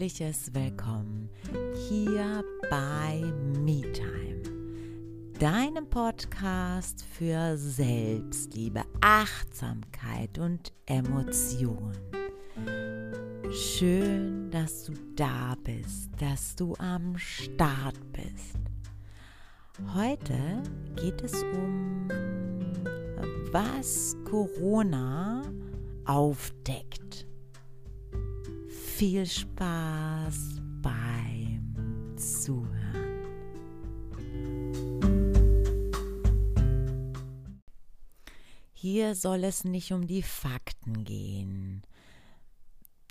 herzliches Willkommen hier bei MeTime, deinem Podcast für Selbstliebe, Achtsamkeit und Emotion. Schön, dass du da bist, dass du am Start bist. Heute geht es um, was Corona aufdeckt viel Spaß beim Zuhören. Hier soll es nicht um die Fakten gehen.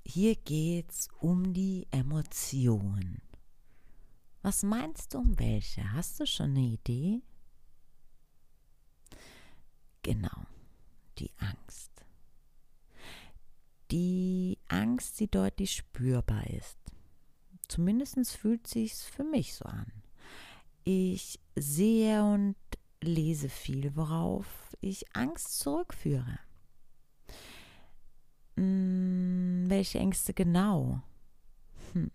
Hier geht es um die Emotion. Was meinst du um welche? Hast du schon eine Idee? Genau, die Angst die Angst, die deutlich spürbar ist. Zumindest fühlt sich's für mich so an. Ich sehe und lese viel, worauf ich Angst zurückführe. Hm, welche Ängste genau? Hm.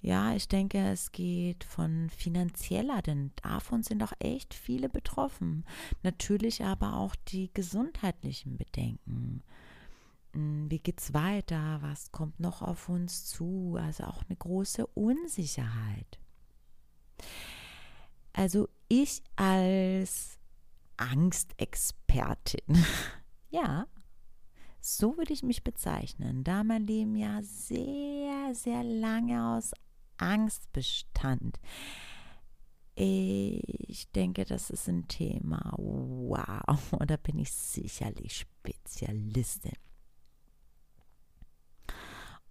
Ja, ich denke, es geht von finanzieller, denn davon sind auch echt viele betroffen. Natürlich aber auch die gesundheitlichen Bedenken. Hm, wie geht's weiter? Was kommt noch auf uns zu? Also auch eine große Unsicherheit. Also ich als Angstexpertin, ja, so würde ich mich bezeichnen, da mein Leben ja sehr, sehr lange aus Angst bestand. Ich denke, das ist ein Thema. Wow, da bin ich sicherlich Spezialistin.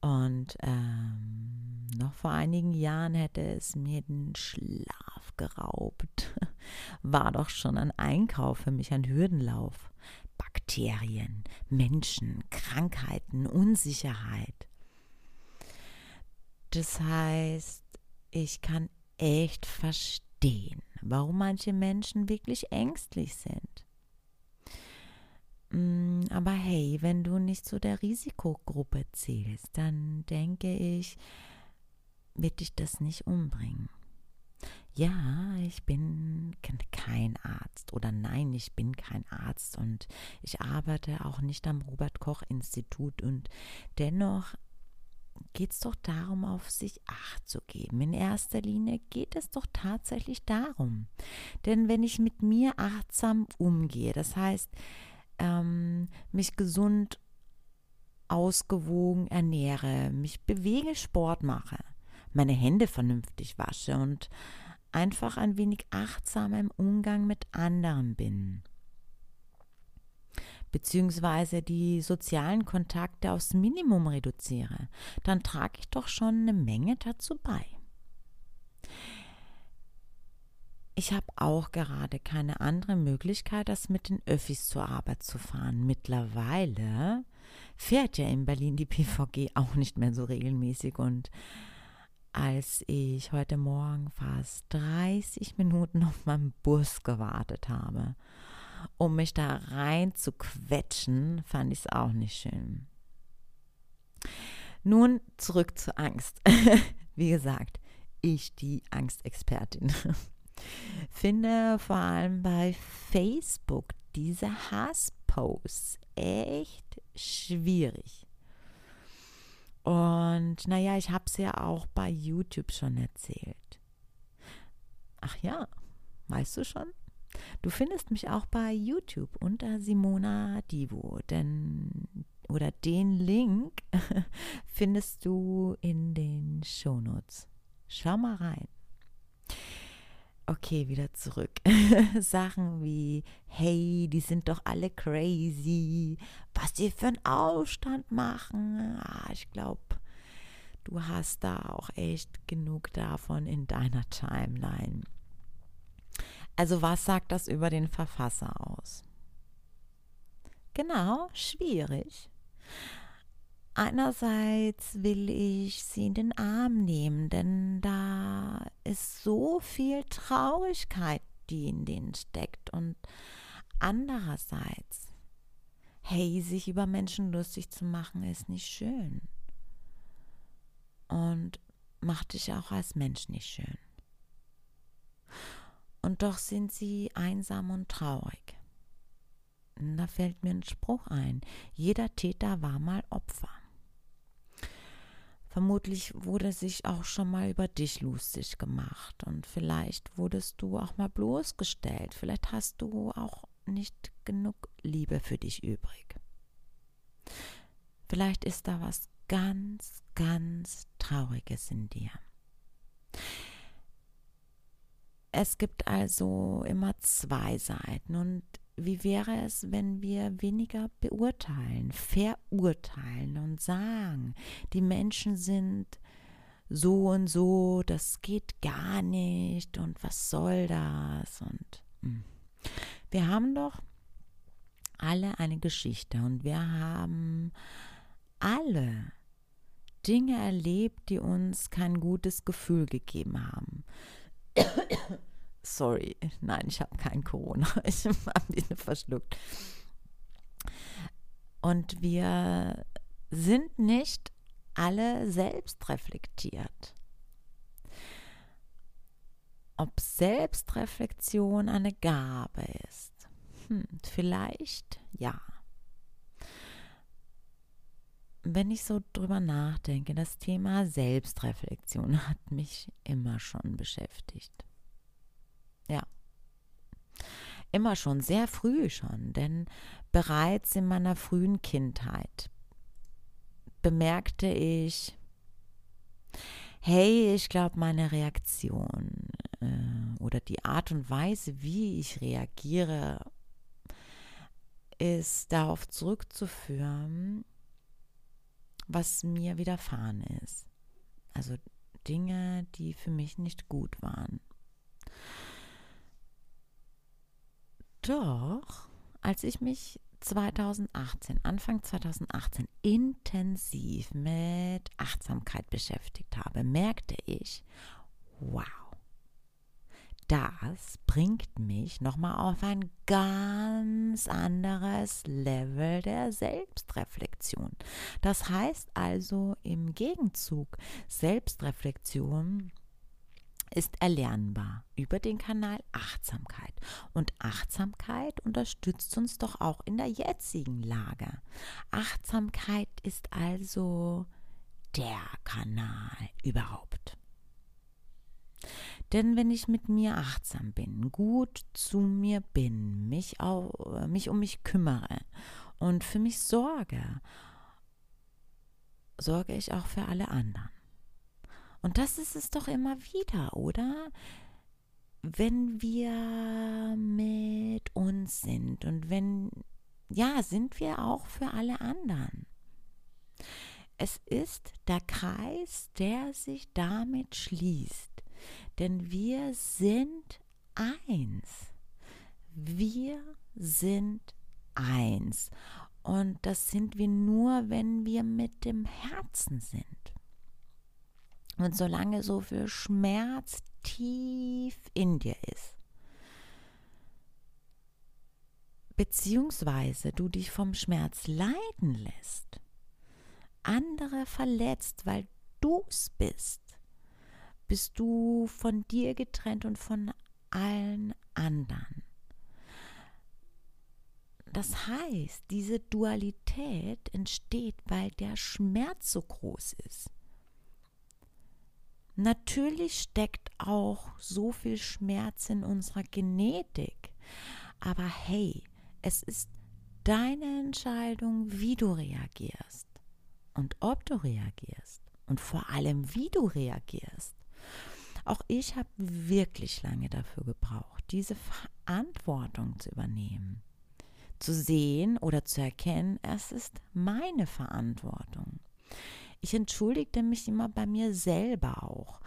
Und ähm, noch vor einigen Jahren hätte es mir den Schlaf geraubt. War doch schon ein Einkauf für mich, ein Hürdenlauf. Bakterien, Menschen, Krankheiten, Unsicherheit. Das heißt, ich kann echt verstehen, warum manche Menschen wirklich ängstlich sind. Mm, aber hey, wenn du nicht zu der Risikogruppe zählst, dann denke ich, wird dich das nicht umbringen. Ja, ich bin kein Arzt oder nein, ich bin kein Arzt und ich arbeite auch nicht am Robert Koch Institut und dennoch geht es doch darum, auf sich Acht zu geben. In erster Linie geht es doch tatsächlich darum. Denn wenn ich mit mir achtsam umgehe, das heißt, ähm, mich gesund, ausgewogen ernähre, mich bewege, Sport mache, meine Hände vernünftig wasche und einfach ein wenig achtsamer im Umgang mit anderen bin beziehungsweise die sozialen Kontakte aufs Minimum reduziere, dann trage ich doch schon eine Menge dazu bei. Ich habe auch gerade keine andere Möglichkeit, als mit den Öffis zur Arbeit zu fahren. Mittlerweile fährt ja in Berlin die PVG auch nicht mehr so regelmäßig und als ich heute Morgen fast 30 Minuten auf meinen Bus gewartet habe, um mich da rein zu quetschen, fand ich es auch nicht schön. Nun zurück zur Angst. Wie gesagt, ich die Angstexpertin finde vor allem bei Facebook diese Hassposts echt schwierig. Und naja, ich habe es ja auch bei YouTube schon erzählt. Ach ja, weißt du schon? Du findest mich auch bei YouTube unter Simona Divo, denn oder den Link findest du in den Shownotes. Schau mal rein. Okay, wieder zurück. Sachen wie, hey, die sind doch alle crazy. Was die für einen Aufstand machen. Ah, ich glaube, du hast da auch echt genug davon in deiner Timeline. Also was sagt das über den Verfasser aus? Genau, schwierig. Einerseits will ich sie in den Arm nehmen, denn da ist so viel Traurigkeit, die in denen steckt. Und andererseits, hey, sich über Menschen lustig zu machen, ist nicht schön. und macht dich auch als Mensch nicht schön. Und doch sind sie einsam und traurig. Da fällt mir ein Spruch ein. Jeder Täter war mal Opfer. Vermutlich wurde sich auch schon mal über dich lustig gemacht und vielleicht wurdest du auch mal bloßgestellt. Vielleicht hast du auch nicht genug Liebe für dich übrig. Vielleicht ist da was ganz, ganz Trauriges in dir. Es gibt also immer zwei Seiten und wie wäre es, wenn wir weniger beurteilen, verurteilen und sagen, die Menschen sind so und so, das geht gar nicht und was soll das und. Hm. wir haben doch alle eine Geschichte und wir haben alle Dinge erlebt, die uns kein gutes Gefühl gegeben haben. Sorry, nein, ich habe kein Corona. Ich habe mich verschluckt. Und wir sind nicht alle selbst reflektiert. Ob Selbstreflexion eine Gabe ist? Hm, vielleicht ja wenn ich so drüber nachdenke, das Thema Selbstreflexion hat mich immer schon beschäftigt. Ja. Immer schon, sehr früh schon, denn bereits in meiner frühen Kindheit bemerkte ich, hey, ich glaube, meine Reaktion äh, oder die Art und Weise, wie ich reagiere, ist darauf zurückzuführen, was mir widerfahren ist. Also Dinge, die für mich nicht gut waren. Doch, als ich mich 2018, Anfang 2018 intensiv mit Achtsamkeit beschäftigt habe, merkte ich, wow, das bringt mich nochmal auf ein ganz anderes Level der Selbstreflexion. Das heißt also im Gegenzug, Selbstreflexion ist erlernbar über den Kanal Achtsamkeit. Und Achtsamkeit unterstützt uns doch auch in der jetzigen Lage. Achtsamkeit ist also der Kanal überhaupt. Denn wenn ich mit mir achtsam bin, gut zu mir bin, mich, auch, mich um mich kümmere und für mich sorge, sorge ich auch für alle anderen. Und das ist es doch immer wieder, oder? Wenn wir mit uns sind und wenn, ja, sind wir auch für alle anderen. Es ist der Kreis, der sich damit schließt denn wir sind eins. Wir sind eins. Und das sind wir nur, wenn wir mit dem Herzen sind. Und solange so viel Schmerz tief in dir ist, beziehungsweise du dich vom Schmerz leiden lässt, andere verletzt, weil du es bist, bist du von dir getrennt und von allen anderen. Das heißt, diese Dualität entsteht, weil der Schmerz so groß ist. Natürlich steckt auch so viel Schmerz in unserer Genetik. Aber hey, es ist deine Entscheidung, wie du reagierst und ob du reagierst und vor allem, wie du reagierst. Auch ich habe wirklich lange dafür gebraucht, diese Verantwortung zu übernehmen. Zu sehen oder zu erkennen, es ist meine Verantwortung. Ich entschuldigte mich immer bei mir selber auch,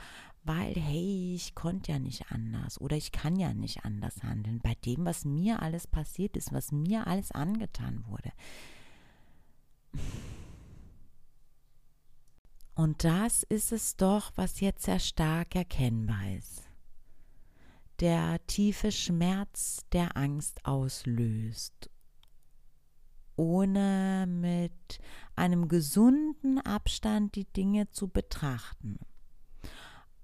weil, hey, ich konnte ja nicht anders oder ich kann ja nicht anders handeln bei dem, was mir alles passiert ist, was mir alles angetan wurde. Und das ist es doch, was jetzt sehr stark erkennbar ist. Der tiefe Schmerz, der Angst auslöst. Ohne mit einem gesunden Abstand die Dinge zu betrachten.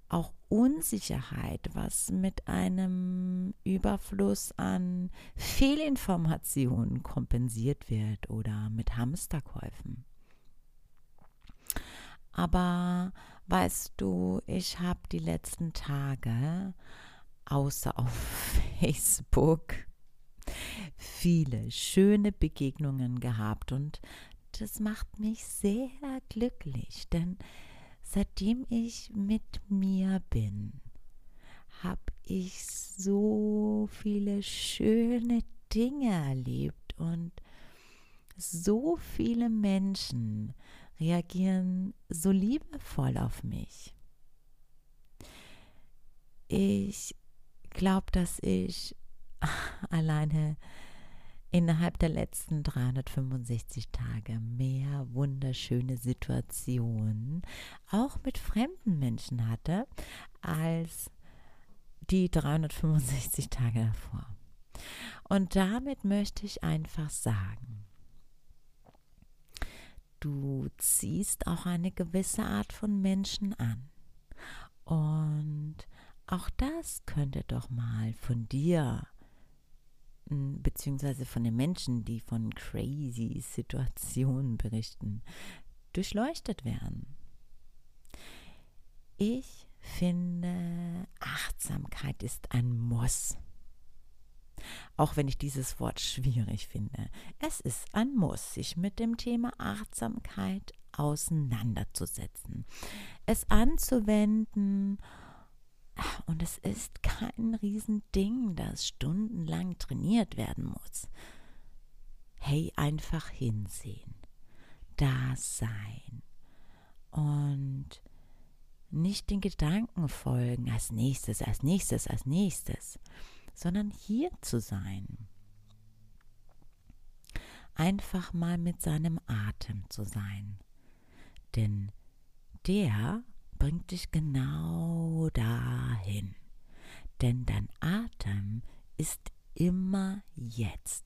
Auch Unsicherheit, was mit einem Überfluss an Fehlinformationen kompensiert wird oder mit Hamsterkäufen. Aber weißt du, ich habe die letzten Tage außer auf Facebook viele schöne Begegnungen gehabt und das macht mich sehr glücklich, denn seitdem ich mit mir bin, habe ich so viele schöne Dinge erlebt und so viele Menschen reagieren so liebevoll auf mich. Ich glaube, dass ich alleine innerhalb der letzten 365 Tage mehr wunderschöne Situationen auch mit fremden Menschen hatte als die 365 Tage davor. Und damit möchte ich einfach sagen, du ziehst auch eine gewisse Art von Menschen an. Und auch das könnte doch mal von dir beziehungsweise von den Menschen, die von crazy Situationen berichten, durchleuchtet werden. Ich finde, Achtsamkeit ist ein Muss. Auch wenn ich dieses Wort schwierig finde. Es ist ein Muss, sich mit dem Thema Achtsamkeit auseinanderzusetzen, es anzuwenden und es ist kein Riesending, das stundenlang trainiert werden muss. Hey, einfach hinsehen, da sein und nicht den Gedanken folgen, als nächstes, als nächstes, als nächstes, sondern hier zu sein. Einfach mal mit seinem Atem zu sein. Denn der bringt dich genau dahin. Denn dein Atem ist immer jetzt.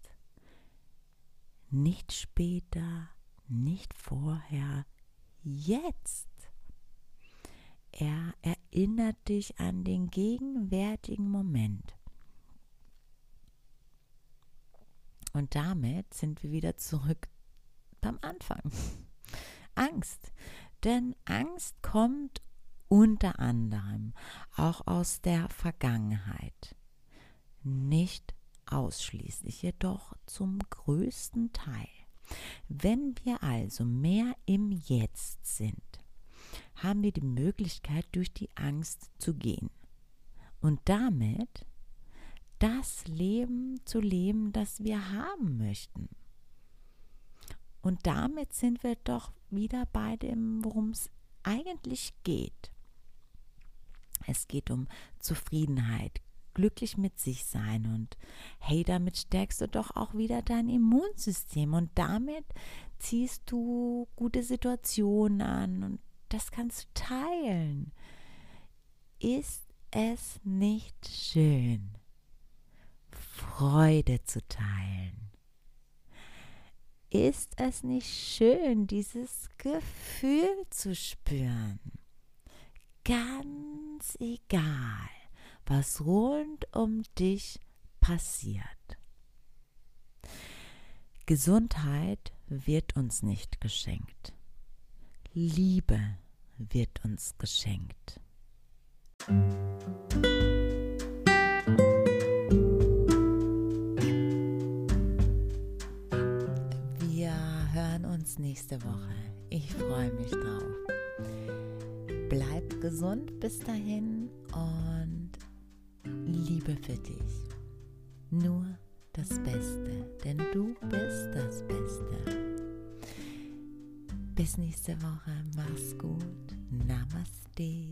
Nicht später, nicht vorher, jetzt. Er erinnert dich an den gegenwärtigen Moment. Und damit sind wir wieder zurück beim Anfang. Angst. Denn Angst kommt unter anderem auch aus der Vergangenheit. Nicht ausschließlich, jedoch zum größten Teil. Wenn wir also mehr im Jetzt sind, haben wir die Möglichkeit, durch die Angst zu gehen und damit das Leben zu leben, das wir haben möchten. Und damit sind wir doch wieder bei dem, worum es eigentlich geht. Es geht um Zufriedenheit, glücklich mit sich sein und hey, damit stärkst du doch auch wieder dein Immunsystem und damit ziehst du gute Situationen an und das kannst du teilen. Ist es nicht schön, Freude zu teilen? Ist es nicht schön, dieses Gefühl zu spüren? Ganz egal, was rund um dich passiert. Gesundheit wird uns nicht geschenkt. Liebe wird uns geschenkt. uns nächste Woche. Ich freue mich drauf. Gesund bis dahin und Liebe für dich. Nur das Beste, denn du bist das Beste. Bis nächste Woche. Mach's gut. Namaste.